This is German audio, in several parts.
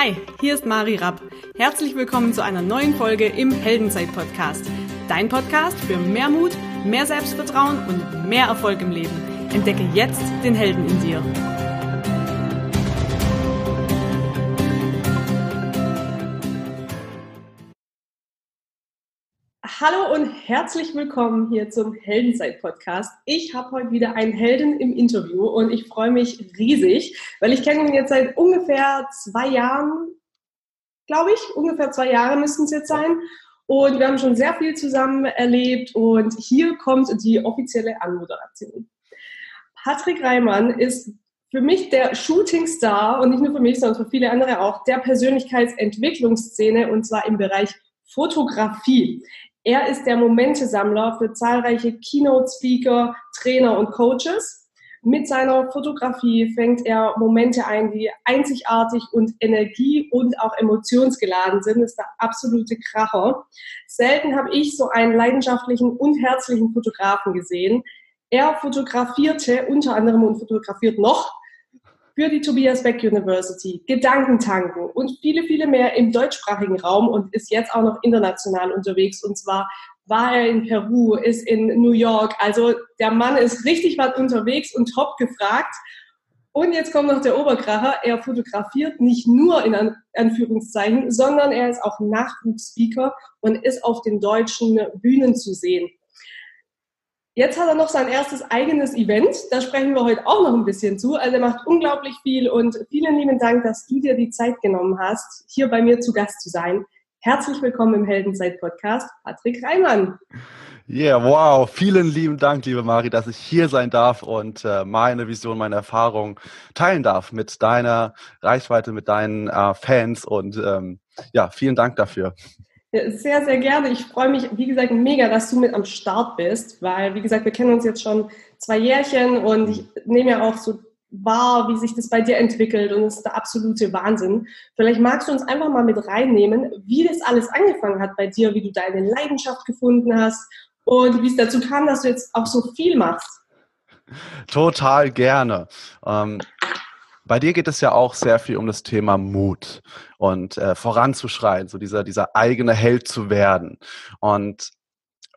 Hi, hier ist Mari Rapp. Herzlich willkommen zu einer neuen Folge im Heldenzeit-Podcast. Dein Podcast für mehr Mut, mehr Selbstvertrauen und mehr Erfolg im Leben. Entdecke jetzt den Helden in dir. Hallo und herzlich willkommen hier zum Heldenzeit-Podcast. Ich habe heute wieder einen Helden im Interview und ich freue mich riesig, weil ich kenne ihn jetzt seit ungefähr zwei Jahren, glaube ich, ungefähr zwei Jahre müssten es jetzt sein. Und wir haben schon sehr viel zusammen erlebt und hier kommt die offizielle Anmoderation. Patrick Reimann ist für mich der Shootingstar und nicht nur für mich, sondern für viele andere auch, der Persönlichkeitsentwicklungsszene und zwar im Bereich Fotografie. Er ist der Momentesammler für zahlreiche Keynote-Speaker, Trainer und Coaches. Mit seiner Fotografie fängt er Momente ein, die einzigartig und energie- und auch emotionsgeladen sind. Das ist der absolute Kracher. Selten habe ich so einen leidenschaftlichen und herzlichen Fotografen gesehen. Er fotografierte unter anderem und fotografiert noch für die Tobias Beck University, Gedankentanken und viele, viele mehr im deutschsprachigen Raum und ist jetzt auch noch international unterwegs. Und zwar war er in Peru, ist in New York. Also der Mann ist richtig weit unterwegs und top gefragt. Und jetzt kommt noch der Oberkracher. Er fotografiert nicht nur in Anführungszeichen, sondern er ist auch Nachwuchsspeaker und ist auf den deutschen Bühnen zu sehen. Jetzt hat er noch sein erstes eigenes Event. Da sprechen wir heute auch noch ein bisschen zu. Also er macht unglaublich viel und vielen lieben Dank, dass du dir die Zeit genommen hast, hier bei mir zu Gast zu sein. Herzlich willkommen im Heldenzeit-Podcast, Patrick Reimann. Yeah, wow. Vielen lieben Dank, liebe Mari, dass ich hier sein darf und äh, meine Vision, meine Erfahrung teilen darf mit deiner Reichweite, mit deinen äh, Fans und ähm, ja, vielen Dank dafür. Sehr, sehr gerne. Ich freue mich, wie gesagt, mega, dass du mit am Start bist, weil, wie gesagt, wir kennen uns jetzt schon zwei Jährchen und ich nehme ja auch so wahr, wie sich das bei dir entwickelt und es ist der absolute Wahnsinn. Vielleicht magst du uns einfach mal mit reinnehmen, wie das alles angefangen hat bei dir, wie du deine Leidenschaft gefunden hast und wie es dazu kam, dass du jetzt auch so viel machst. Total gerne. Ähm, bei dir geht es ja auch sehr viel um das Thema Mut und äh, voranzuschreien, so dieser, dieser eigene Held zu werden. Und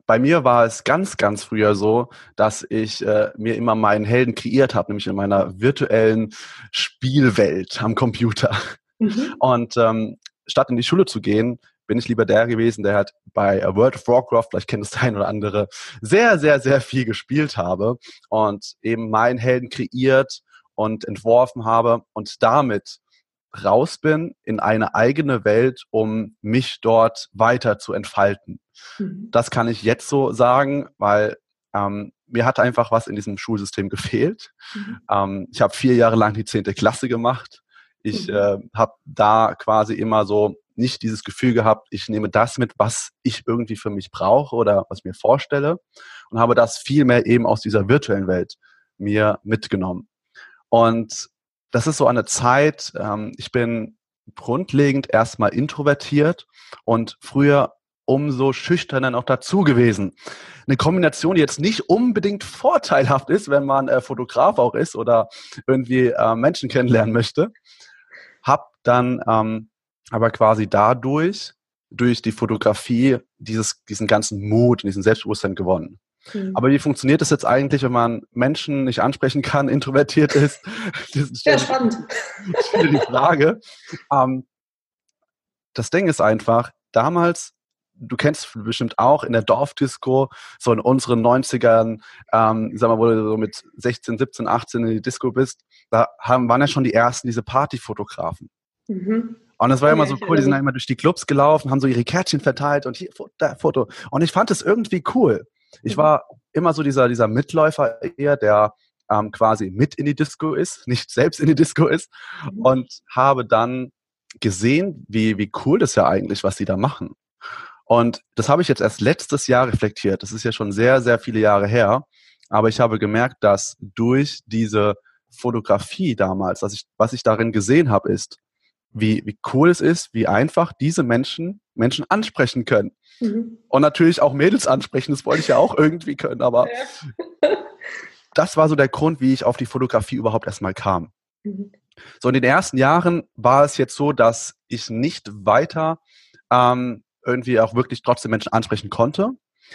bei mir war es ganz, ganz früher so, dass ich äh, mir immer meinen Helden kreiert habe, nämlich in meiner virtuellen Spielwelt am Computer. Mhm. Und ähm, statt in die Schule zu gehen, bin ich lieber der gewesen, der halt bei World of Warcraft, vielleicht kennt es der ein oder andere, sehr, sehr, sehr viel gespielt habe und eben meinen Helden kreiert und entworfen habe und damit raus bin in eine eigene Welt, um mich dort weiter zu entfalten. Mhm. Das kann ich jetzt so sagen, weil ähm, mir hat einfach was in diesem Schulsystem gefehlt. Mhm. Ähm, ich habe vier Jahre lang die zehnte Klasse gemacht. Ich mhm. äh, habe da quasi immer so nicht dieses Gefühl gehabt, ich nehme das mit, was ich irgendwie für mich brauche oder was mir vorstelle und habe das viel mehr eben aus dieser virtuellen Welt mir mitgenommen. Und das ist so eine Zeit, ähm, ich bin grundlegend erstmal introvertiert und früher umso schüchterner noch dazu gewesen. Eine Kombination, die jetzt nicht unbedingt vorteilhaft ist, wenn man äh, Fotograf auch ist oder irgendwie äh, Menschen kennenlernen möchte. Hab dann ähm, aber quasi dadurch, durch die Fotografie, dieses, diesen ganzen Mut und diesen Selbstbewusstsein gewonnen. Mhm. Aber wie funktioniert das jetzt eigentlich, wenn man Menschen nicht ansprechen kann, introvertiert ist? Sehr spannend. Das ist die Frage. Ähm, das Ding ist einfach, damals, du kennst bestimmt auch in der Dorfdisco, so in unseren 90ern, ähm, sag mal, wo du so mit 16, 17, 18 in die Disco bist, da haben, waren ja schon die ersten diese Partyfotografen. Mhm. Und das war ja immer so cool, die sind immer durch die Clubs gelaufen, haben so ihre Kärtchen verteilt und hier, da, Foto. Und ich fand es irgendwie cool. Ich war immer so dieser, dieser Mitläufer eher, der ähm, quasi mit in die Disco ist, nicht selbst in die Disco ist mhm. und habe dann gesehen, wie, wie cool das ja eigentlich, was sie da machen. Und das habe ich jetzt erst letztes Jahr reflektiert. Das ist ja schon sehr, sehr viele Jahre her. Aber ich habe gemerkt, dass durch diese Fotografie damals, dass ich, was ich darin gesehen habe, ist, wie, wie cool es ist, wie einfach diese Menschen Menschen ansprechen können. Mhm. Und natürlich auch Mädels ansprechen, das wollte ich ja auch irgendwie können, aber ja. das war so der Grund, wie ich auf die Fotografie überhaupt erstmal kam. Mhm. So in den ersten Jahren war es jetzt so, dass ich nicht weiter ähm, irgendwie auch wirklich trotzdem Menschen ansprechen konnte.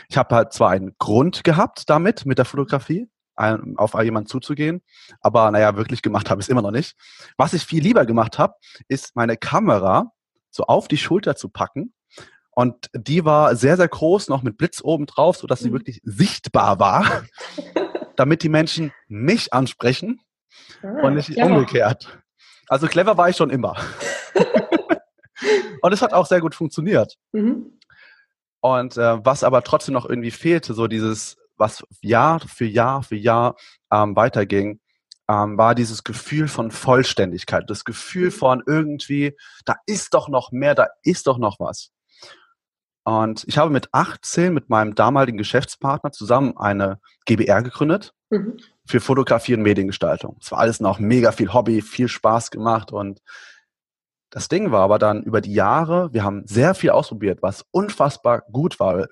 Ich habe halt zwar einen Grund gehabt damit, mit der Fotografie, auf jemanden zuzugehen, aber naja, wirklich gemacht habe ich es immer noch nicht. Was ich viel lieber gemacht habe, ist meine Kamera so auf die Schulter zu packen und die war sehr, sehr groß, noch mit Blitz oben drauf, sodass sie mhm. wirklich sichtbar war, damit die Menschen mich ansprechen ah, und nicht clever. umgekehrt. Also clever war ich schon immer. und es hat auch sehr gut funktioniert. Mhm. Und äh, was aber trotzdem noch irgendwie fehlte, so dieses, was Jahr für Jahr für Jahr ähm, weiterging, ähm, war dieses Gefühl von Vollständigkeit, das Gefühl von irgendwie, da ist doch noch mehr, da ist doch noch was. Und ich habe mit 18 mit meinem damaligen Geschäftspartner zusammen eine GBR gegründet mhm. für Fotografie und Mediengestaltung. Es war alles noch mega viel Hobby, viel Spaß gemacht und das Ding war aber dann über die Jahre, wir haben sehr viel ausprobiert, was unfassbar gut war.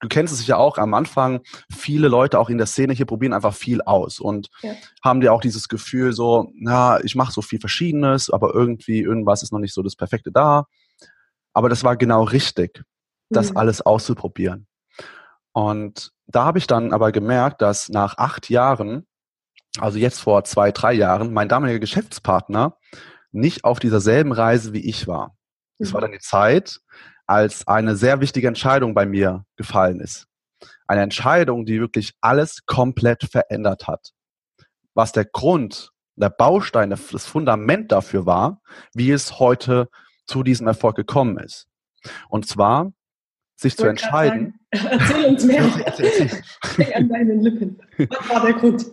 Du kennst es sicher auch am Anfang, viele Leute auch in der Szene hier probieren einfach viel aus und ja. haben dir auch dieses Gefühl so, na, ich mache so viel Verschiedenes, aber irgendwie irgendwas ist noch nicht so das Perfekte da. Aber das war genau richtig, das mhm. alles auszuprobieren. Und da habe ich dann aber gemerkt, dass nach acht Jahren, also jetzt vor zwei, drei Jahren, mein damaliger Geschäftspartner nicht auf dieser selben Reise wie ich war. Es war mhm. dann die Zeit, als eine sehr wichtige Entscheidung bei mir gefallen ist. Eine Entscheidung, die wirklich alles komplett verändert hat. Was der Grund, der Baustein, das Fundament dafür war, wie es heute zu diesem Erfolg gekommen ist. Und zwar sich zu entscheiden. Erzähl uns mehr. An deinen Lippen. Was war der Grund?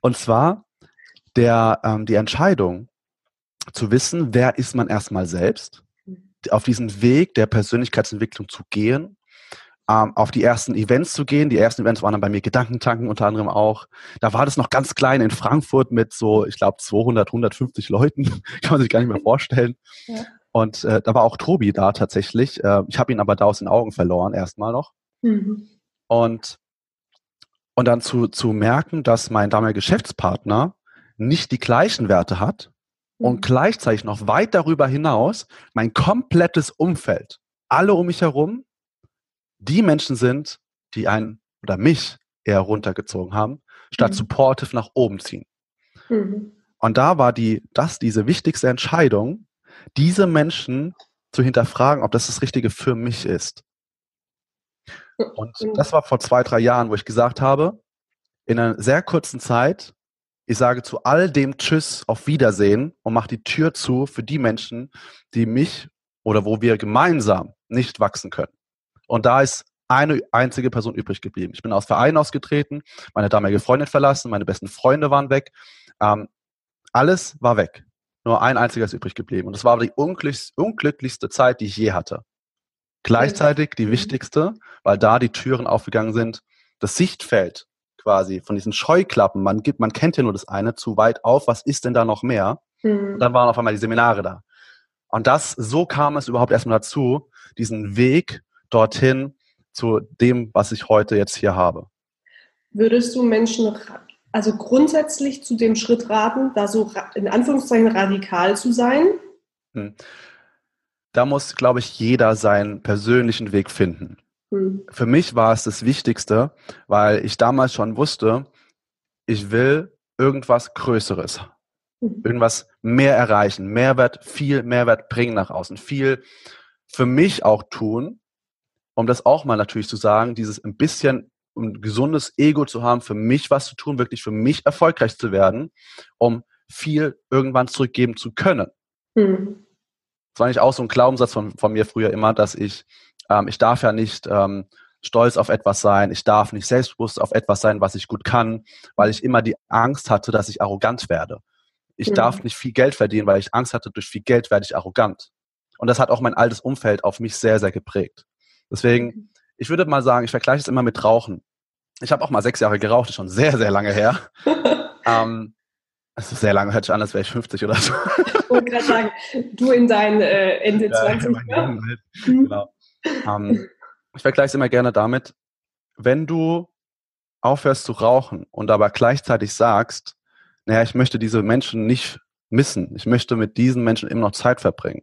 Und zwar der, ähm, die Entscheidung, zu wissen, wer ist man erstmal selbst, auf diesen Weg der Persönlichkeitsentwicklung zu gehen, ähm, auf die ersten Events zu gehen. Die ersten Events waren dann bei mir Gedankentanken unter anderem auch. Da war das noch ganz klein in Frankfurt mit so, ich glaube, 200, 150 Leuten. Kann man sich gar nicht mehr vorstellen. Ja. Und äh, da war auch Tobi da tatsächlich. Äh, ich habe ihn aber da aus den Augen verloren, erstmal noch. Mhm. Und, und dann zu, zu merken, dass mein damaliger Geschäftspartner nicht die gleichen Werte hat und mhm. gleichzeitig noch weit darüber hinaus mein komplettes Umfeld, alle um mich herum, die Menschen sind, die einen oder mich eher runtergezogen haben, statt mhm. supportive nach oben ziehen. Mhm. Und da war die, das diese wichtigste Entscheidung, diese Menschen zu hinterfragen, ob das das Richtige für mich ist. Und das war vor zwei, drei Jahren, wo ich gesagt habe, in einer sehr kurzen Zeit ich sage zu all dem Tschüss, auf Wiedersehen und mache die Tür zu für die Menschen, die mich oder wo wir gemeinsam nicht wachsen können. Und da ist eine einzige Person übrig geblieben. Ich bin aus Verein ausgetreten, meine damalige Freundin verlassen, meine besten Freunde waren weg. Ähm, alles war weg. Nur ein einziger ist übrig geblieben. Und das war die unglücklichste Zeit, die ich je hatte. Gleichzeitig die mhm. wichtigste, weil da die Türen aufgegangen sind. Das Sichtfeld quasi von diesen Scheuklappen, man gibt, man kennt ja nur das eine, zu weit auf, was ist denn da noch mehr? Mhm. Und dann waren auf einmal die Seminare da. Und das, so kam es überhaupt erstmal dazu, diesen Weg dorthin zu dem, was ich heute jetzt hier habe. Würdest du Menschen also grundsätzlich zu dem Schritt raten, da so in Anführungszeichen radikal zu sein? Hm. Da muss, glaube ich, jeder seinen persönlichen Weg finden. Hm. Für mich war es das Wichtigste, weil ich damals schon wusste, ich will irgendwas Größeres, hm. irgendwas mehr erreichen, Mehrwert, viel Mehrwert bringen nach außen, viel für mich auch tun, um das auch mal natürlich zu sagen, dieses ein bisschen ein gesundes Ego zu haben, für mich was zu tun, wirklich für mich erfolgreich zu werden, um viel irgendwann zurückgeben zu können. Mhm. Das war eigentlich auch so ein Glaubenssatz von, von mir früher immer, dass ich ähm, ich darf ja nicht ähm, stolz auf etwas sein. Ich darf nicht selbstbewusst auf etwas sein, was ich gut kann, weil ich immer die Angst hatte, dass ich arrogant werde. Ich mhm. darf nicht viel Geld verdienen, weil ich Angst hatte, durch viel Geld werde ich arrogant. Und das hat auch mein altes Umfeld auf mich sehr, sehr geprägt. Deswegen, mhm. ich würde mal sagen, ich vergleiche es immer mit Rauchen. Ich habe auch mal sechs Jahre geraucht, ist schon sehr, sehr lange her. ähm, das ist sehr lange, hört sich an, als wäre ich 50 oder so. ich wollte gerade sagen, du in deinen äh, Ende ja, 20. Ja? Mhm. Genau. Ähm, ich vergleiche es immer gerne damit, wenn du aufhörst zu rauchen und aber gleichzeitig sagst, naja, ich möchte diese Menschen nicht missen. Ich möchte mit diesen Menschen immer noch Zeit verbringen.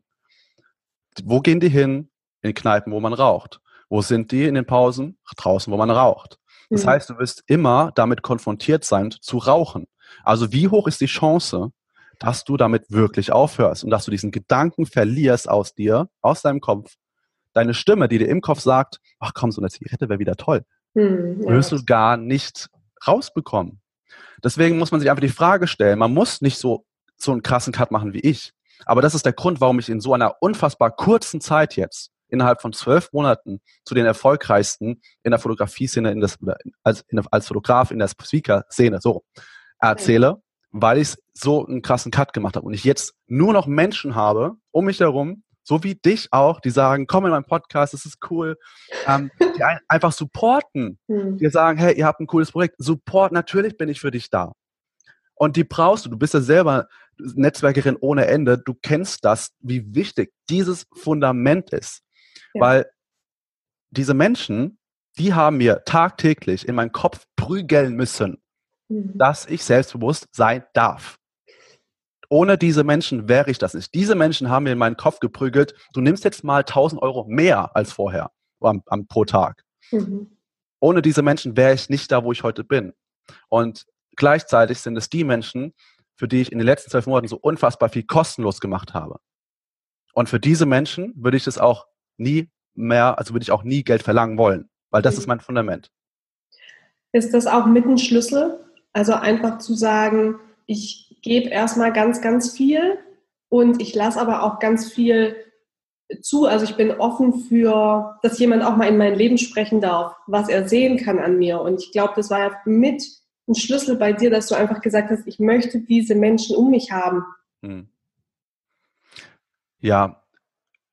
Wo gehen die hin? In Kneipen, wo man raucht. Wo sind die in den Pausen? Draußen, wo man raucht. Das mhm. heißt, du wirst immer damit konfrontiert sein, zu rauchen. Also wie hoch ist die Chance, dass du damit wirklich aufhörst und dass du diesen Gedanken verlierst aus dir, aus deinem Kopf. Deine Stimme, die dir im Kopf sagt, ach komm, so eine Zigarette wäre wieder toll, hm, ja. wirst du gar nicht rausbekommen. Deswegen muss man sich einfach die Frage stellen, man muss nicht so, so einen krassen Cut machen wie ich. Aber das ist der Grund, warum ich in so einer unfassbar kurzen Zeit jetzt, innerhalb von zwölf Monaten, zu den erfolgreichsten in der Fotografie-Szene, in das, als, in, als Fotograf in der Speaker-Szene, so erzähle, weil ich so einen krassen Cut gemacht habe und ich jetzt nur noch Menschen habe um mich herum, so wie dich auch, die sagen, komm in meinen Podcast, das ist cool, ähm, die ein, einfach supporten, mhm. die sagen, hey, ihr habt ein cooles Projekt, Support, natürlich bin ich für dich da. Und die brauchst du, du bist ja selber Netzwerkerin ohne Ende, du kennst das, wie wichtig dieses Fundament ist. Ja. Weil diese Menschen, die haben mir tagtäglich in meinen Kopf prügeln müssen, Mhm. dass ich selbstbewusst sein darf. Ohne diese Menschen wäre ich das nicht. Diese Menschen haben mir in meinen Kopf geprügelt, du nimmst jetzt mal 1000 Euro mehr als vorher am, am pro Tag. Mhm. Ohne diese Menschen wäre ich nicht da, wo ich heute bin. Und gleichzeitig sind es die Menschen, für die ich in den letzten zwölf Monaten so unfassbar viel kostenlos gemacht habe. Und für diese Menschen würde ich das auch nie mehr, also würde ich auch nie Geld verlangen wollen, weil das mhm. ist mein Fundament. Ist das auch mit ein Schlüssel also einfach zu sagen, ich gebe erstmal ganz, ganz viel und ich lasse aber auch ganz viel zu. Also ich bin offen für, dass jemand auch mal in mein Leben sprechen darf, was er sehen kann an mir. Und ich glaube, das war ja mit ein Schlüssel bei dir, dass du einfach gesagt hast, ich möchte diese Menschen um mich haben. Hm. Ja,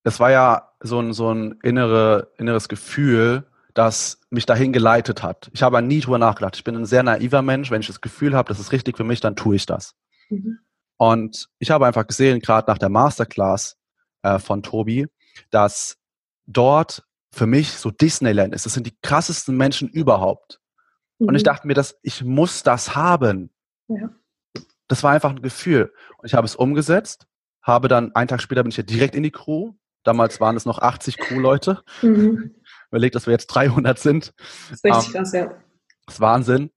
es war ja so ein, so ein innere, inneres Gefühl, das mich dahin geleitet hat. Ich habe nie drüber nachgedacht. Ich bin ein sehr naiver Mensch. Wenn ich das Gefühl habe, das ist richtig für mich, dann tue ich das. Mhm. Und ich habe einfach gesehen, gerade nach der Masterclass äh, von Tobi, dass dort für mich so Disneyland ist. Das sind die krassesten Menschen überhaupt. Mhm. Und ich mhm. dachte mir, dass ich muss das haben. Ja. Das war einfach ein Gefühl. Und ich habe es umgesetzt, habe dann einen Tag später bin ich ja direkt in die Crew. Damals waren es noch 80 Crew-Leute. Mhm überlegt, dass wir jetzt 300 sind. Das ist richtig ähm, krass, ja. Das ist Wahnsinn.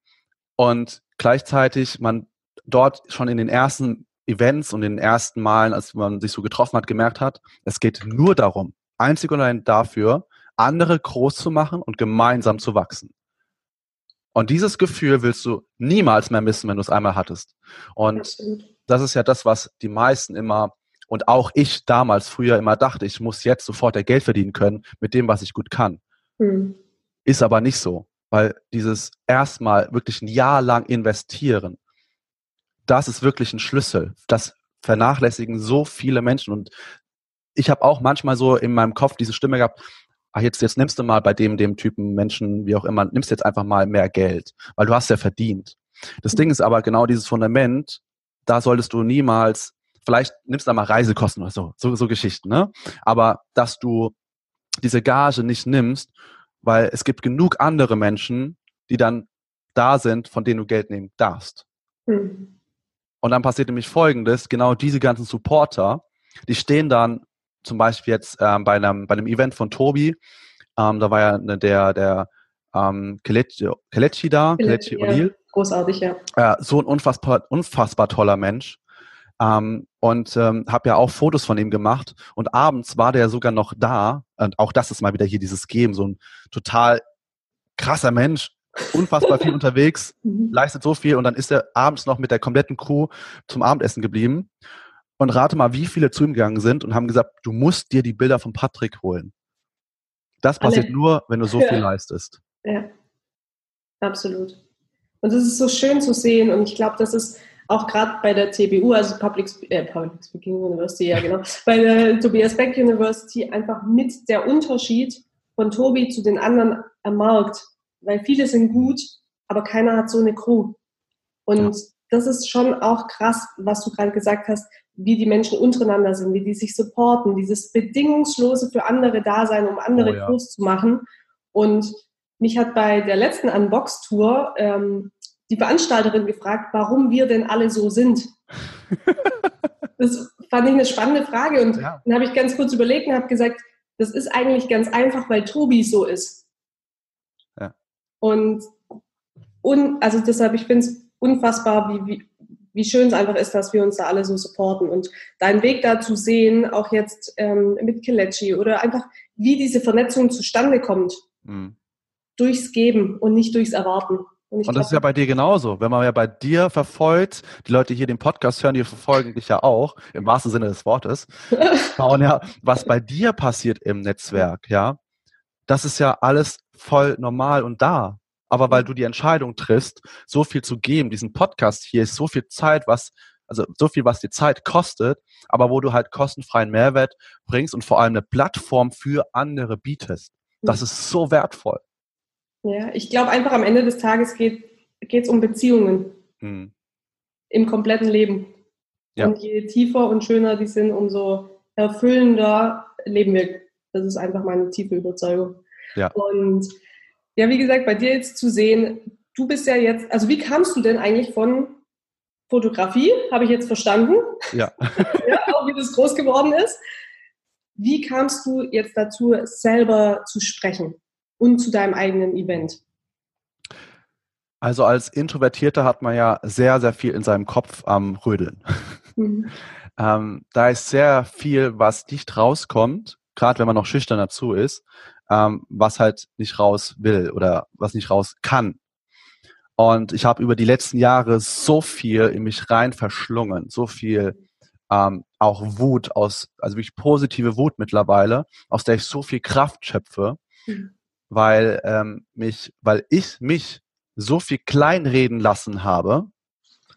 Und gleichzeitig man dort schon in den ersten Events und in den ersten Malen, als man sich so getroffen hat, gemerkt hat, es geht nur darum, einzig und allein dafür, andere groß zu machen und gemeinsam zu wachsen. Und dieses Gefühl willst du niemals mehr missen, wenn du es einmal hattest. Und Absolut. das ist ja das, was die meisten immer und auch ich damals früher immer dachte, ich muss jetzt sofort der Geld verdienen können mit dem, was ich gut kann. Mhm. Ist aber nicht so, weil dieses erstmal wirklich ein Jahr lang investieren, das ist wirklich ein Schlüssel. Das vernachlässigen so viele Menschen und ich habe auch manchmal so in meinem Kopf diese Stimme gehabt, ach jetzt, jetzt nimmst du mal bei dem, dem Typen Menschen, wie auch immer, nimmst jetzt einfach mal mehr Geld, weil du hast ja verdient. Das. Ding ist aber genau dieses Fundament, da solltest du niemals vielleicht nimmst du da mal Reisekosten oder so, so, so Geschichten, ne? Aber dass du diese Gage nicht nimmst, weil es gibt genug andere Menschen, die dann da sind, von denen du Geld nehmen darfst. Mhm. Und dann passiert nämlich Folgendes, genau diese ganzen Supporter, die stehen dann zum Beispiel jetzt ähm, bei, einem, bei einem Event von Tobi, ähm, da war ja ne, der, der ähm, Kelechi, Kelechi da, Kelechi O'Neill. Großartig, ja. Äh, so ein unfassbar, unfassbar toller Mensch. Ähm, und ähm, habe ja auch Fotos von ihm gemacht. Und abends war der sogar noch da. Und auch das ist mal wieder hier dieses Game, so ein total krasser Mensch, unfassbar viel unterwegs, mhm. leistet so viel und dann ist er abends noch mit der kompletten Crew zum Abendessen geblieben. Und rate mal, wie viele zu ihm gegangen sind und haben gesagt, du musst dir die Bilder von Patrick holen. Das passiert Alle. nur, wenn du so viel leistest. Ja, absolut. Und es ist so schön zu sehen und ich glaube, das ist auch gerade bei der TBU, also Public, äh, Public Speaking University, ja genau, bei der Tobias Beck University einfach mit der Unterschied von Tobi zu den anderen am Markt, weil viele sind gut, aber keiner hat so eine Crew. Und ja. das ist schon auch krass, was du gerade gesagt hast, wie die Menschen untereinander sind, wie die sich supporten, dieses bedingungslose für andere Dasein, um andere oh, ja. groß zu machen. Und mich hat bei der letzten Unbox-Tour ähm, die Veranstalterin gefragt, warum wir denn alle so sind. Das fand ich eine spannende Frage und ja. dann habe ich ganz kurz überlegt und habe gesagt, das ist eigentlich ganz einfach, weil Tobi so ist. Und, und also deshalb, ich finde es unfassbar, wie, wie, wie schön es einfach ist, dass wir uns da alle so supporten und deinen Weg da zu sehen, auch jetzt ähm, mit Kelechi oder einfach, wie diese Vernetzung zustande kommt. Mhm. Durchs Geben und nicht durchs Erwarten. Und, und das ist ja bei dir genauso. Wenn man ja bei dir verfolgt, die Leute, die hier den Podcast hören, die verfolgen dich ja auch, im wahrsten Sinne des Wortes, schauen ja, was bei dir passiert im Netzwerk, ja. Das ist ja alles voll normal und da. Aber weil du die Entscheidung triffst, so viel zu geben, diesen Podcast hier ist so viel Zeit, was, also so viel, was die Zeit kostet, aber wo du halt kostenfreien Mehrwert bringst und vor allem eine Plattform für andere bietest. Das ist so wertvoll. Ja, ich glaube einfach am Ende des Tages geht es um Beziehungen hm. im kompletten Leben. Ja. Und je tiefer und schöner die sind, umso erfüllender leben wir. Das ist einfach meine tiefe Überzeugung. Ja. Und ja, wie gesagt, bei dir jetzt zu sehen, du bist ja jetzt, also wie kamst du denn eigentlich von Fotografie, habe ich jetzt verstanden. Ja. ja. Auch wie das groß geworden ist. Wie kamst du jetzt dazu, selber zu sprechen? und zu deinem eigenen Event? Also als Introvertierter hat man ja sehr, sehr viel in seinem Kopf am Rödeln. Mhm. ähm, da ist sehr viel, was nicht rauskommt, gerade wenn man noch schüchtern dazu ist, ähm, was halt nicht raus will oder was nicht raus kann. Und ich habe über die letzten Jahre so viel in mich rein verschlungen, so viel ähm, auch Wut aus, also wirklich positive Wut mittlerweile, aus der ich so viel Kraft schöpfe. Mhm weil ähm, mich, weil ich mich so viel kleinreden lassen habe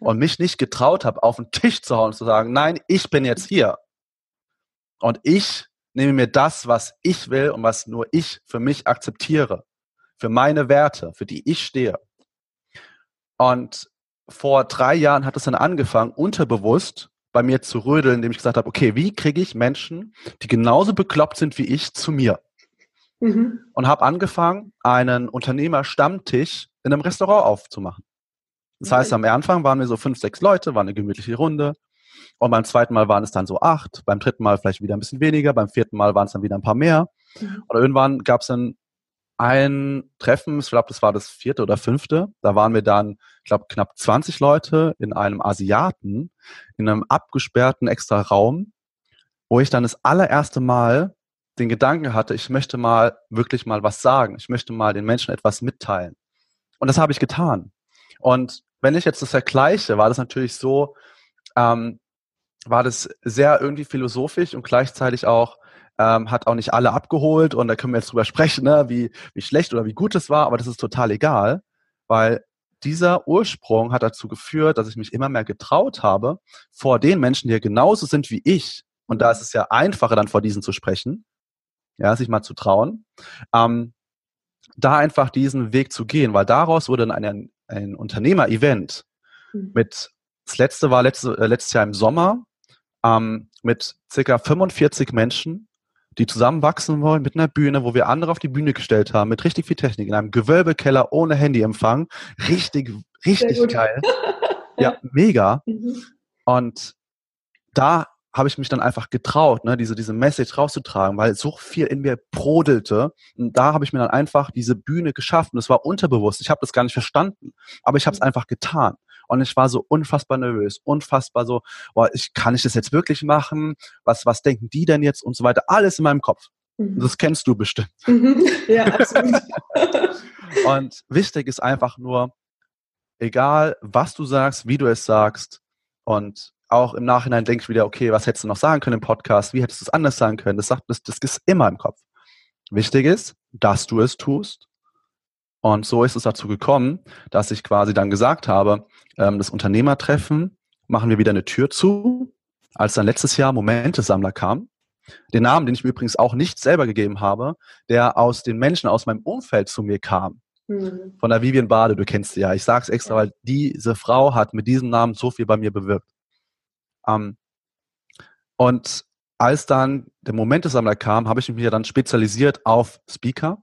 und mich nicht getraut habe, auf den Tisch zu hauen und zu sagen, nein, ich bin jetzt hier. Und ich nehme mir das, was ich will und was nur ich für mich akzeptiere. Für meine Werte, für die ich stehe. Und vor drei Jahren hat es dann angefangen, unterbewusst bei mir zu rödeln, indem ich gesagt habe, okay, wie kriege ich Menschen, die genauso bekloppt sind wie ich, zu mir? mhm. und habe angefangen, einen Unternehmerstammtisch in einem Restaurant aufzumachen. Das heißt, am Anfang waren wir so fünf, sechs Leute, war eine gemütliche Runde. Und beim zweiten Mal waren es dann so acht, beim dritten Mal vielleicht wieder ein bisschen weniger, beim vierten Mal waren es dann wieder ein paar mehr. Mhm. Und irgendwann gab es dann ein Treffen, ich glaube, das war das vierte oder fünfte. Da waren wir dann, ich glaube, knapp 20 Leute in einem Asiaten, in einem abgesperrten extra Raum, wo ich dann das allererste Mal den Gedanken hatte, ich möchte mal wirklich mal was sagen. Ich möchte mal den Menschen etwas mitteilen. Und das habe ich getan. Und wenn ich jetzt das vergleiche, war das natürlich so, ähm, war das sehr irgendwie philosophisch und gleichzeitig auch ähm, hat auch nicht alle abgeholt und da können wir jetzt drüber sprechen, ne, wie, wie schlecht oder wie gut es war, aber das ist total egal, weil dieser Ursprung hat dazu geführt, dass ich mich immer mehr getraut habe, vor den Menschen, die ja genauso sind wie ich, und da ist es ja einfacher, dann vor diesen zu sprechen, ja, sich mal zu trauen, ähm, da einfach diesen Weg zu gehen, weil daraus wurde dann ein, ein Unternehmer-Event mhm. mit, das letzte war letzte, äh, letztes Jahr im Sommer, ähm, mit circa 45 Menschen, die zusammenwachsen wollen mit einer Bühne, wo wir andere auf die Bühne gestellt haben, mit richtig viel Technik, in einem Gewölbekeller ohne Handyempfang. Richtig, richtig geil. ja, mega. Mhm. Und da habe ich mich dann einfach getraut, ne, diese, diese Message rauszutragen, weil so viel in mir brodelte. Und da habe ich mir dann einfach diese Bühne geschafft. Und es war unterbewusst. Ich habe das gar nicht verstanden, aber ich habe es mhm. einfach getan. Und ich war so unfassbar nervös, unfassbar so, boah, ich, kann ich das jetzt wirklich machen? Was, was denken die denn jetzt und so weiter? Alles in meinem Kopf. Mhm. Das kennst du bestimmt. Mhm. Ja, absolut. und wichtig ist einfach nur, egal was du sagst, wie du es sagst, und auch im Nachhinein denke ich wieder, okay, was hättest du noch sagen können im Podcast? Wie hättest du es anders sagen können? Das, sagt, das, das ist immer im Kopf. Wichtig ist, dass du es tust. Und so ist es dazu gekommen, dass ich quasi dann gesagt habe, ähm, das Unternehmertreffen machen wir wieder eine Tür zu. Als dann letztes Jahr Momente-Sammler kam, den Namen, den ich mir übrigens auch nicht selber gegeben habe, der aus den Menschen aus meinem Umfeld zu mir kam. Mhm. Von der Vivian Bade, du kennst sie ja. Ich sage es extra, weil diese Frau hat mit diesem Namen so viel bei mir bewirkt. Ähm, und als dann der Momentesammler kam, habe ich mich ja dann spezialisiert auf Speaker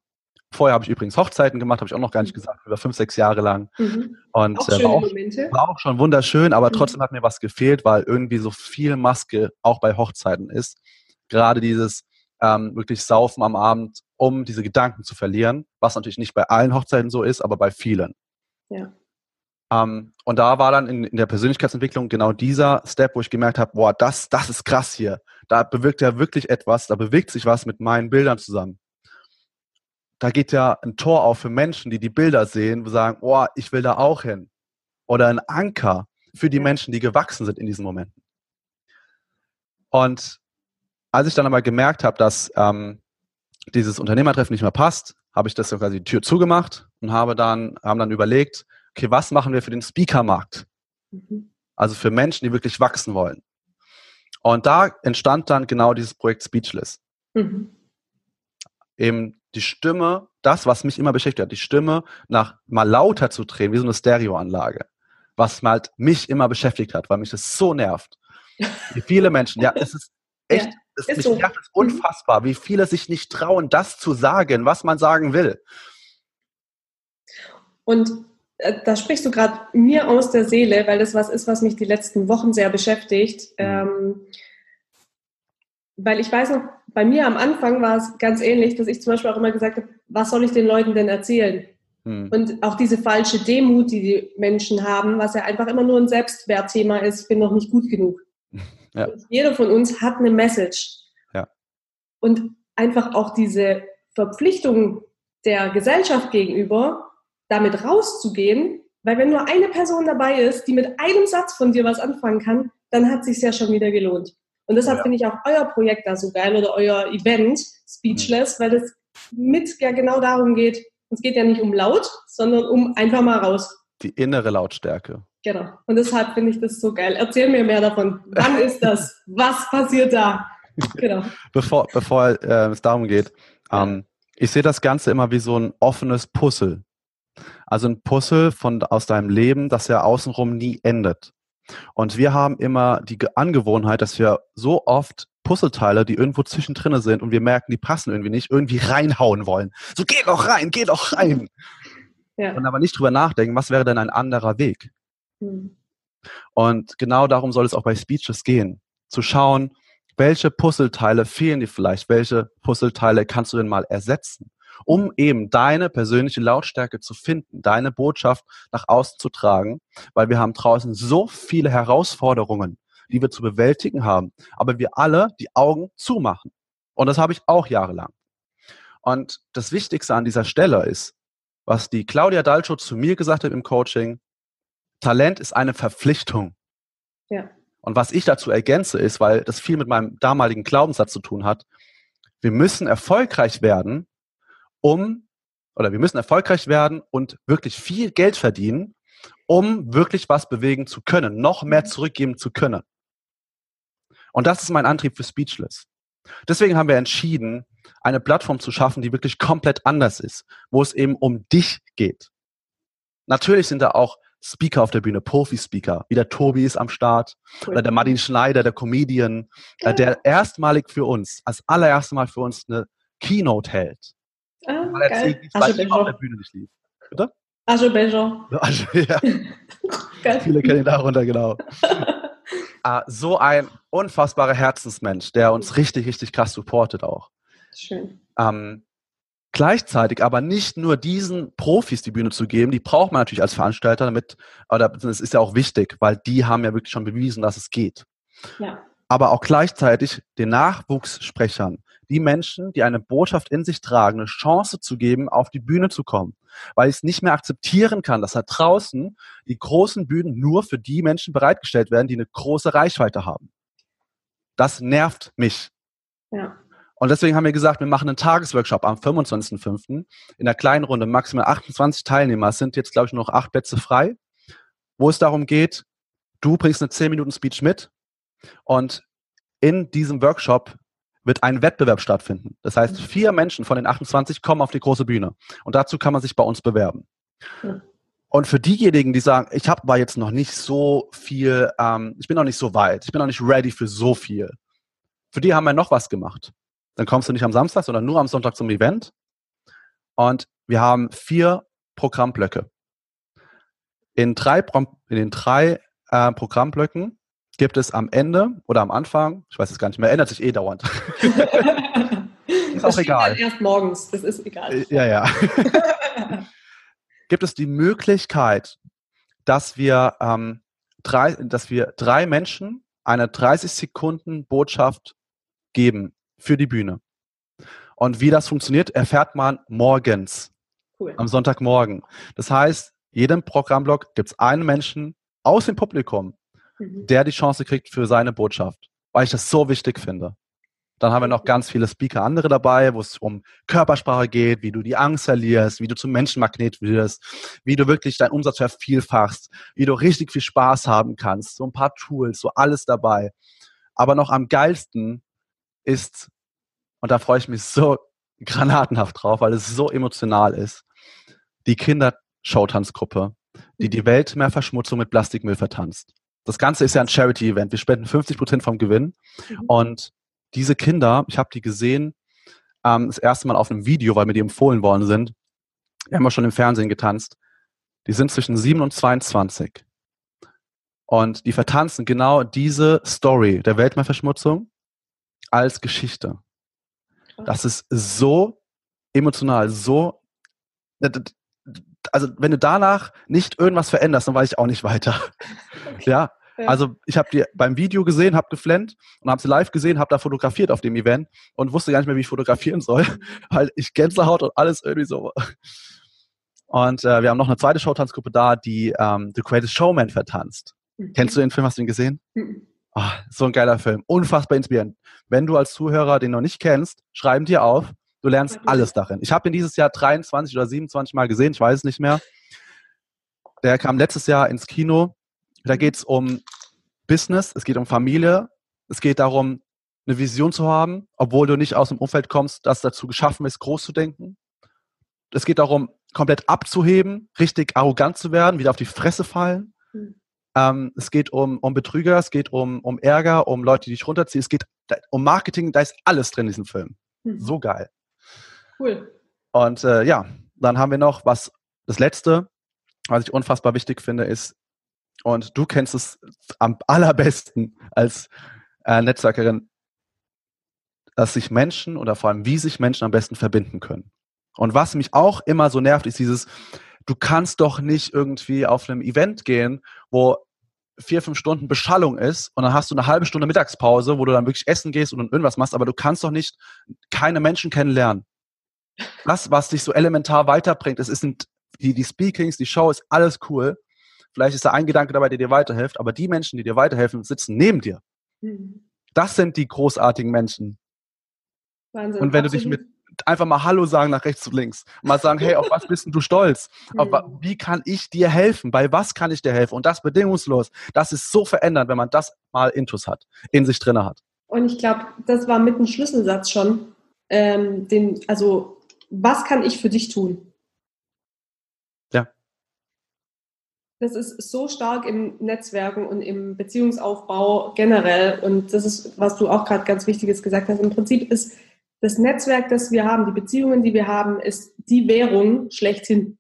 Vorher habe ich übrigens Hochzeiten gemacht, habe ich auch noch gar nicht mhm. gesagt, über fünf, sechs Jahre lang. Mhm. Und auch äh, war, auch, war, auch, schon wunderschön, aber mhm. trotzdem hat mir was gefehlt, weil irgendwie so viel Maske auch bei Hochzeiten ist. Gerade dieses ähm, wirklich Saufen am Abend, um diese Gedanken zu verlieren, was natürlich nicht bei allen Hochzeiten so ist, aber bei vielen. Ja. Ähm, und da war dann in, in, der Persönlichkeitsentwicklung genau dieser Step, wo ich gemerkt habe, boah, das, das ist krass hier. Da bewirkt ja wirklich etwas, da bewegt sich was mit meinen Bildern zusammen da geht ja ein Tor auf für Menschen, die die Bilder sehen, und sagen, oh, ich will da auch hin. Oder ein Anker für die Menschen, die gewachsen sind in diesen Momenten. Und als ich dann aber gemerkt habe, dass ähm, dieses Unternehmertreffen nicht mehr passt, habe ich das quasi die Tür zugemacht und habe dann, haben dann überlegt, okay, was machen wir für den Speakermarkt? Mhm. Also für Menschen, die wirklich wachsen wollen. Und da entstand dann genau dieses Projekt Speechless. Mhm. Eben die Stimme, das, was mich immer beschäftigt hat, die Stimme nach mal lauter zu drehen, wie so eine Stereoanlage. Was halt mich immer beschäftigt hat, weil mich das so nervt. Wie viele Menschen, ja, es ist echt, ja, es, ist mich so. nervt es mhm. unfassbar, wie viele sich nicht trauen, das zu sagen, was man sagen will. Und äh, da sprichst du gerade mir aus der Seele, weil das was ist, was mich die letzten Wochen sehr beschäftigt. Mhm. Ähm, weil ich weiß noch, bei mir am Anfang war es ganz ähnlich, dass ich zum Beispiel auch immer gesagt habe, was soll ich den Leuten denn erzählen? Hm. Und auch diese falsche Demut, die die Menschen haben, was ja einfach immer nur ein Selbstwertthema ist, ich bin noch nicht gut genug. Ja. Jeder von uns hat eine Message. Ja. Und einfach auch diese Verpflichtung der Gesellschaft gegenüber, damit rauszugehen, weil wenn nur eine Person dabei ist, die mit einem Satz von dir was anfangen kann, dann hat es sich ja schon wieder gelohnt. Und deshalb ja. finde ich auch euer Projekt da so geil oder euer Event Speechless, mhm. weil es mit ja genau darum geht, es geht ja nicht um laut, sondern um einfach mal raus. Die innere Lautstärke. Genau. Und deshalb finde ich das so geil. Erzähl mir mehr davon. Wann ist das? Was passiert da? Genau. bevor bevor äh, es darum geht, ähm, ich sehe das Ganze immer wie so ein offenes Puzzle. Also ein Puzzle von, aus deinem Leben, das ja außenrum nie endet. Und wir haben immer die Angewohnheit, dass wir so oft Puzzleteile, die irgendwo zwischendrin sind und wir merken, die passen irgendwie nicht, irgendwie reinhauen wollen. So, geh doch rein, geh doch rein. Ja. Und aber nicht drüber nachdenken, was wäre denn ein anderer Weg? Mhm. Und genau darum soll es auch bei Speeches gehen. Zu schauen, welche Puzzleteile fehlen dir vielleicht, welche Puzzleteile kannst du denn mal ersetzen? Um eben deine persönliche Lautstärke zu finden, deine Botschaft nach außen zu tragen, weil wir haben draußen so viele Herausforderungen, die wir zu bewältigen haben, aber wir alle die Augen zumachen. Und das habe ich auch jahrelang. Und das Wichtigste an dieser Stelle ist, was die Claudia Dalcho zu mir gesagt hat im Coaching, Talent ist eine Verpflichtung. Ja. Und was ich dazu ergänze ist, weil das viel mit meinem damaligen Glaubenssatz zu tun hat, wir müssen erfolgreich werden, um, oder wir müssen erfolgreich werden und wirklich viel Geld verdienen, um wirklich was bewegen zu können, noch mehr mhm. zurückgeben zu können. Und das ist mein Antrieb für Speechless. Deswegen haben wir entschieden, eine Plattform zu schaffen, die wirklich komplett anders ist, wo es eben um dich geht. Natürlich sind da auch Speaker auf der Bühne, Profi-Speaker, wie der Tobi ist am Start cool. oder der Martin Schneider, der Comedian, ja. der erstmalig für uns, als allererstes Mal für uns eine Keynote hält. Ah, Mal erzählt, wie es bei ihm auf der Bühne nicht lief. Bitte? Azerbaijan. ja. Viele kennen ihn darunter, genau. ah, so ein unfassbarer Herzensmensch, der uns richtig, richtig krass supportet auch. Schön. Ähm, gleichzeitig aber nicht nur diesen Profis die Bühne zu geben, die braucht man natürlich als Veranstalter, damit, oder es ist ja auch wichtig, weil die haben ja wirklich schon bewiesen, dass es geht. Ja. Aber auch gleichzeitig den Nachwuchssprechern, die Menschen, die eine Botschaft in sich tragen, eine Chance zu geben, auf die Bühne zu kommen. Weil ich es nicht mehr akzeptieren kann, dass da draußen die großen Bühnen nur für die Menschen bereitgestellt werden, die eine große Reichweite haben. Das nervt mich. Ja. Und deswegen haben wir gesagt, wir machen einen Tagesworkshop am 25.05. in der kleinen Runde, maximal 28 Teilnehmer. Es sind jetzt, glaube ich, noch acht Plätze frei, wo es darum geht, du bringst eine 10 Minuten Speech mit und in diesem Workshop wird ein Wettbewerb stattfinden. Das heißt, mhm. vier Menschen von den 28 kommen auf die große Bühne. Und dazu kann man sich bei uns bewerben. Ja. Und für diejenigen, die sagen, ich habe aber jetzt noch nicht so viel, ähm, ich bin noch nicht so weit, ich bin noch nicht ready für so viel. Für die haben wir noch was gemacht. Dann kommst du nicht am Samstag, sondern nur am Sonntag zum Event. Und wir haben vier Programmblöcke. In, drei, in den drei äh, Programmblöcken gibt es am Ende oder am Anfang, ich weiß es gar nicht mehr, ändert sich eh dauernd. ist auch egal. Erst morgens, das ist egal. Äh, ja, ja. gibt es die Möglichkeit, dass wir, ähm, drei, dass wir drei Menschen eine 30 Sekunden Botschaft geben für die Bühne. Und wie das funktioniert, erfährt man morgens, cool. am Sonntagmorgen. Das heißt, jedem Programmblock gibt es einen Menschen aus dem Publikum, mhm. der die Chance kriegt für seine Botschaft, weil ich das so wichtig finde. Dann haben wir noch ganz viele Speaker andere dabei, wo es um Körpersprache geht, wie du die Angst verlierst, wie du zum Menschenmagnet wirst, wie du wirklich deinen Umsatz vervielfachst, wie du richtig viel Spaß haben kannst, so ein paar Tools, so alles dabei. Aber noch am geilsten ist, und da freue ich mich so granatenhaft drauf, weil es so emotional ist, die Kinderschautanzgruppe, die die Weltmeerverschmutzung mit Plastikmüll vertanzt. Das Ganze ist ja ein Charity-Event. Wir spenden 50 Prozent vom Gewinn. Mhm. Und diese Kinder, ich habe die gesehen, ähm, das erste Mal auf einem Video, weil mir die empfohlen worden sind. Wir haben auch schon im Fernsehen getanzt. Die sind zwischen 7 und 22. Und die vertanzen genau diese Story der Weltmeerverschmutzung als Geschichte. Das ist so emotional, so. Also, wenn du danach nicht irgendwas veränderst, dann weiß ich auch nicht weiter. ja, also ich habe die beim Video gesehen, habe geflennt und habe sie live gesehen, habe da fotografiert auf dem Event und wusste gar nicht mehr, wie ich fotografieren soll, mhm. weil ich Gänsehaut und alles irgendwie so. Und äh, wir haben noch eine zweite Showtanzgruppe da, die ähm, The Greatest Showman vertanzt. Mhm. Kennst du den Film? Hast du ihn gesehen? Mhm. Oh, so ein geiler Film. Unfassbar inspirierend. Wenn du als Zuhörer den noch nicht kennst, schreib ihn dir auf. Du lernst alles darin. Ich habe ihn dieses Jahr 23 oder 27 Mal gesehen, ich weiß es nicht mehr. Der kam letztes Jahr ins Kino. Da geht es um Business, es geht um Familie, es geht darum, eine Vision zu haben, obwohl du nicht aus dem Umfeld kommst, das dazu geschaffen ist, groß zu denken. Es geht darum, komplett abzuheben, richtig arrogant zu werden, wieder auf die Fresse fallen. Mhm. Ähm, es geht um, um Betrüger, es geht um, um Ärger, um Leute, die dich runterziehen. Es geht um Marketing, da ist alles drin in diesem Film. Mhm. So geil. Cool. Und äh, ja, dann haben wir noch was, das letzte, was ich unfassbar wichtig finde, ist, und du kennst es am allerbesten als äh, Netzwerkerin, dass sich Menschen oder vor allem wie sich Menschen am besten verbinden können. Und was mich auch immer so nervt, ist dieses, du kannst doch nicht irgendwie auf einem Event gehen, wo vier, fünf Stunden Beschallung ist und dann hast du eine halbe Stunde Mittagspause, wo du dann wirklich essen gehst und irgendwas machst, aber du kannst doch nicht keine Menschen kennenlernen. Das, was dich so elementar weiterbringt, es sind die, die Speakings, die Show ist alles cool. Vielleicht ist da ein Gedanke dabei, der dir weiterhilft, aber die Menschen, die dir weiterhelfen, sitzen neben dir. Mhm. Das sind die großartigen Menschen. Wahnsinn, und wenn absolut. du dich mit einfach mal Hallo sagen nach rechts und links. Mal sagen, hey, auf was bist du stolz? Auf, mhm. wie kann ich dir helfen? Bei was kann ich dir helfen? Und das bedingungslos. Das ist so verändert, wenn man das mal intus hat, in sich drinne hat. Und ich glaube, das war mit einem Schlüsselsatz schon. Ähm, den, also, was kann ich für dich tun? Das ist so stark im Netzwerken und im Beziehungsaufbau generell. Und das ist, was du auch gerade ganz Wichtiges gesagt hast. Im Prinzip ist das Netzwerk, das wir haben, die Beziehungen, die wir haben, ist die Währung schlechthin.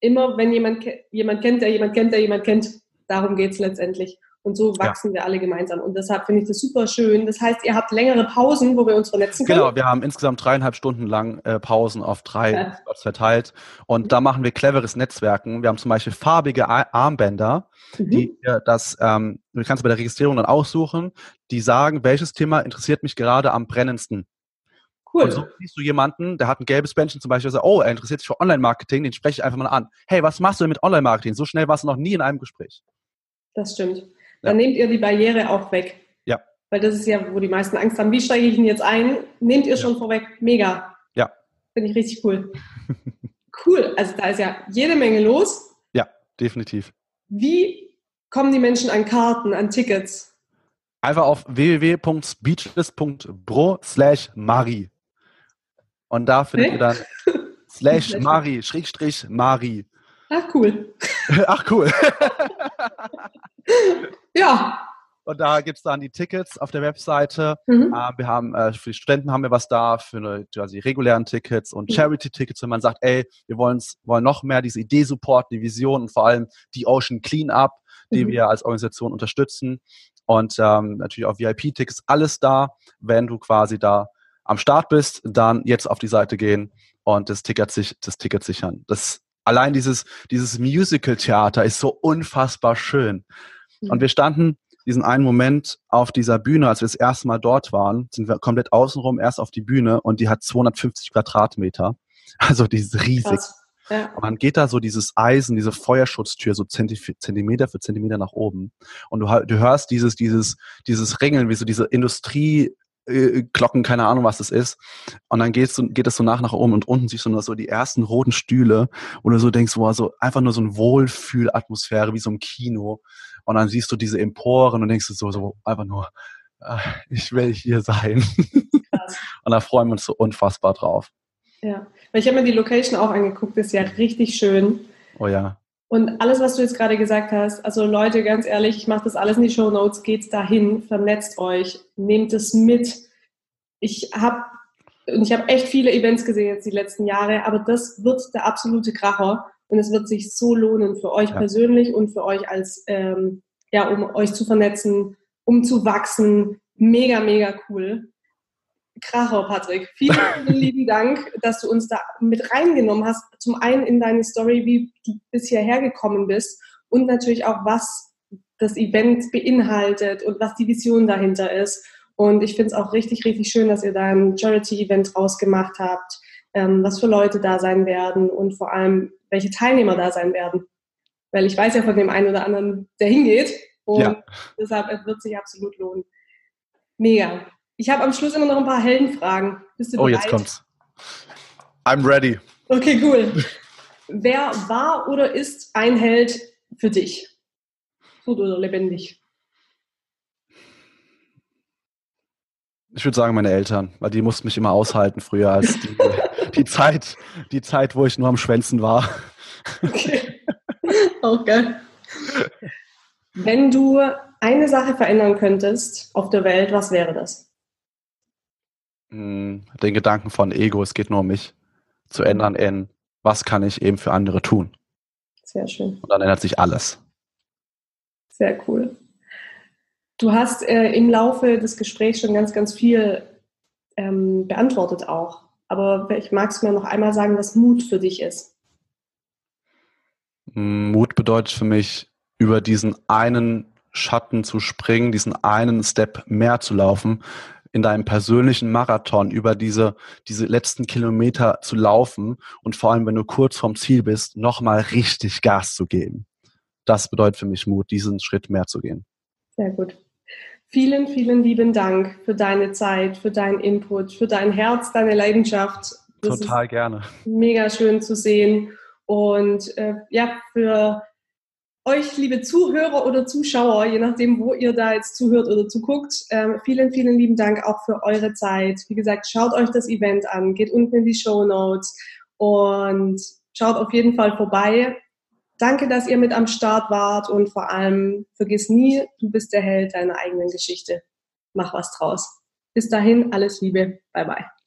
Immer wenn jemand, jemand kennt, der jemand kennt, der jemand kennt, darum geht's letztendlich. Und so wachsen ja. wir alle gemeinsam. Und deshalb finde ich das super schön. Das heißt, ihr habt längere Pausen, wo wir uns vernetzen können. Genau, wir haben insgesamt dreieinhalb Stunden lang äh, Pausen auf drei ja. verteilt. Und da machen wir cleveres Netzwerken. Wir haben zum Beispiel farbige Armbänder, mhm. die das, ähm, du kannst bei der Registrierung dann aussuchen, die sagen, welches Thema interessiert mich gerade am brennendsten. Cool. Und so siehst du jemanden, der hat ein gelbes Bändchen zum Beispiel, sagt, oh, er interessiert sich für Online-Marketing, den spreche ich einfach mal an. Hey, was machst du denn mit Online-Marketing? So schnell warst du noch nie in einem Gespräch. Das stimmt. Dann nehmt ihr die Barriere auch weg. Ja. Weil das ist ja, wo die meisten Angst haben, wie steige ich ihn jetzt ein? Nehmt ihr schon vorweg. Mega. Ja. Finde ich richtig cool. cool. Also da ist ja jede Menge los. Ja, definitiv. Wie kommen die Menschen an Karten, an Tickets? Einfach auf www.speechless.bro slash Marie. Und da findet hey? ihr dann slash Mari, Schrägstrich Mari. Ach cool. Ach cool. ja, Und da gibt es dann die Tickets auf der Webseite. Mhm. Äh, wir haben, äh, für die Studenten haben wir was da, für eine, die regulären Tickets und mhm. Charity-Tickets, wenn man sagt, ey, wir wollen noch mehr diese Idee supporten, die Vision und vor allem die Ocean Cleanup, die mhm. wir als Organisation unterstützen. Und ähm, natürlich auch VIP-Tickets, alles da, wenn du quasi da am Start bist, dann jetzt auf die Seite gehen und das Ticket, sich, das Ticket sichern. Das, allein dieses, dieses Musical-Theater ist so unfassbar schön. Und wir standen diesen einen Moment auf dieser Bühne, als wir das erste Mal dort waren, sind wir komplett außenrum erst auf die Bühne und die hat 250 Quadratmeter. Also die ist riesig. Ja. Und dann geht da so dieses Eisen, diese Feuerschutztür so Zentimeter für Zentimeter nach oben. Und du, du hörst dieses, dieses, dieses Ringeln, wie so diese Industrie, äh, Glocken, keine Ahnung, was das ist. Und dann geht's, geht es so nach nach oben und unten siehst du nur so die ersten roten Stühle, wo du so denkst, wow, so einfach nur so ein Wohlfühlatmosphäre wie so im Kino. Und dann siehst du diese Emporen und denkst du so, so einfach nur, äh, ich will hier sein. und da freuen wir uns so unfassbar drauf. Ja, ich habe mir die Location auch angeguckt, ist ja richtig schön. Oh ja. Und alles, was du jetzt gerade gesagt hast, also Leute, ganz ehrlich, ich mache das alles in die Show Notes, geht's dahin, vernetzt euch, nehmt es mit. Ich habe und ich habe echt viele Events gesehen jetzt die letzten Jahre, aber das wird der absolute Kracher. Und es wird sich so lohnen für euch ja. persönlich und für euch als, ähm, ja, um euch zu vernetzen, um zu wachsen. Mega, mega cool. Kracher, Patrick. Vielen, vielen lieben Dank, dass du uns da mit reingenommen hast. Zum einen in deine Story, wie du bis hierher gekommen bist und natürlich auch, was das Event beinhaltet und was die Vision dahinter ist. Und ich finde es auch richtig, richtig schön, dass ihr da ein Charity-Event rausgemacht habt, ähm, was für Leute da sein werden und vor allem, welche Teilnehmer da sein werden. Weil ich weiß ja von dem einen oder anderen, der hingeht. Und ja. deshalb es wird sich absolut lohnen. Mega. Ich habe am Schluss immer noch ein paar Heldenfragen. Bist du oh, jetzt kommt's. I'm ready. Okay, cool. Wer war oder ist ein Held für dich? Tot oder lebendig? Ich würde sagen, meine Eltern, weil die mussten mich immer aushalten früher als die, die Zeit, die Zeit, wo ich nur am Schwänzen war. Okay. Auch geil. Wenn du eine Sache verändern könntest auf der Welt, was wäre das? Hm, den Gedanken von Ego, es geht nur um mich, zu ändern in, was kann ich eben für andere tun. Sehr schön. Und dann ändert sich alles. Sehr cool. Du hast äh, im Laufe des Gesprächs schon ganz, ganz viel ähm, beantwortet auch. Aber ich mag es mir noch einmal sagen, was Mut für dich ist. Mut bedeutet für mich, über diesen einen Schatten zu springen, diesen einen Step mehr zu laufen, in deinem persönlichen Marathon über diese, diese letzten Kilometer zu laufen und vor allem, wenn du kurz vorm Ziel bist, nochmal richtig Gas zu geben. Das bedeutet für mich Mut, diesen Schritt mehr zu gehen. Sehr gut. Vielen, vielen lieben Dank für deine Zeit, für deinen Input, für dein Herz, deine Leidenschaft. Das Total gerne. Mega schön zu sehen. Und äh, ja, für euch, liebe Zuhörer oder Zuschauer, je nachdem, wo ihr da jetzt zuhört oder zuguckt, äh, vielen, vielen lieben Dank auch für eure Zeit. Wie gesagt, schaut euch das Event an, geht unten in die Show Notes und schaut auf jeden Fall vorbei. Danke, dass ihr mit am Start wart und vor allem vergiss nie, du bist der Held deiner eigenen Geschichte. Mach was draus. Bis dahin, alles Liebe. Bye bye.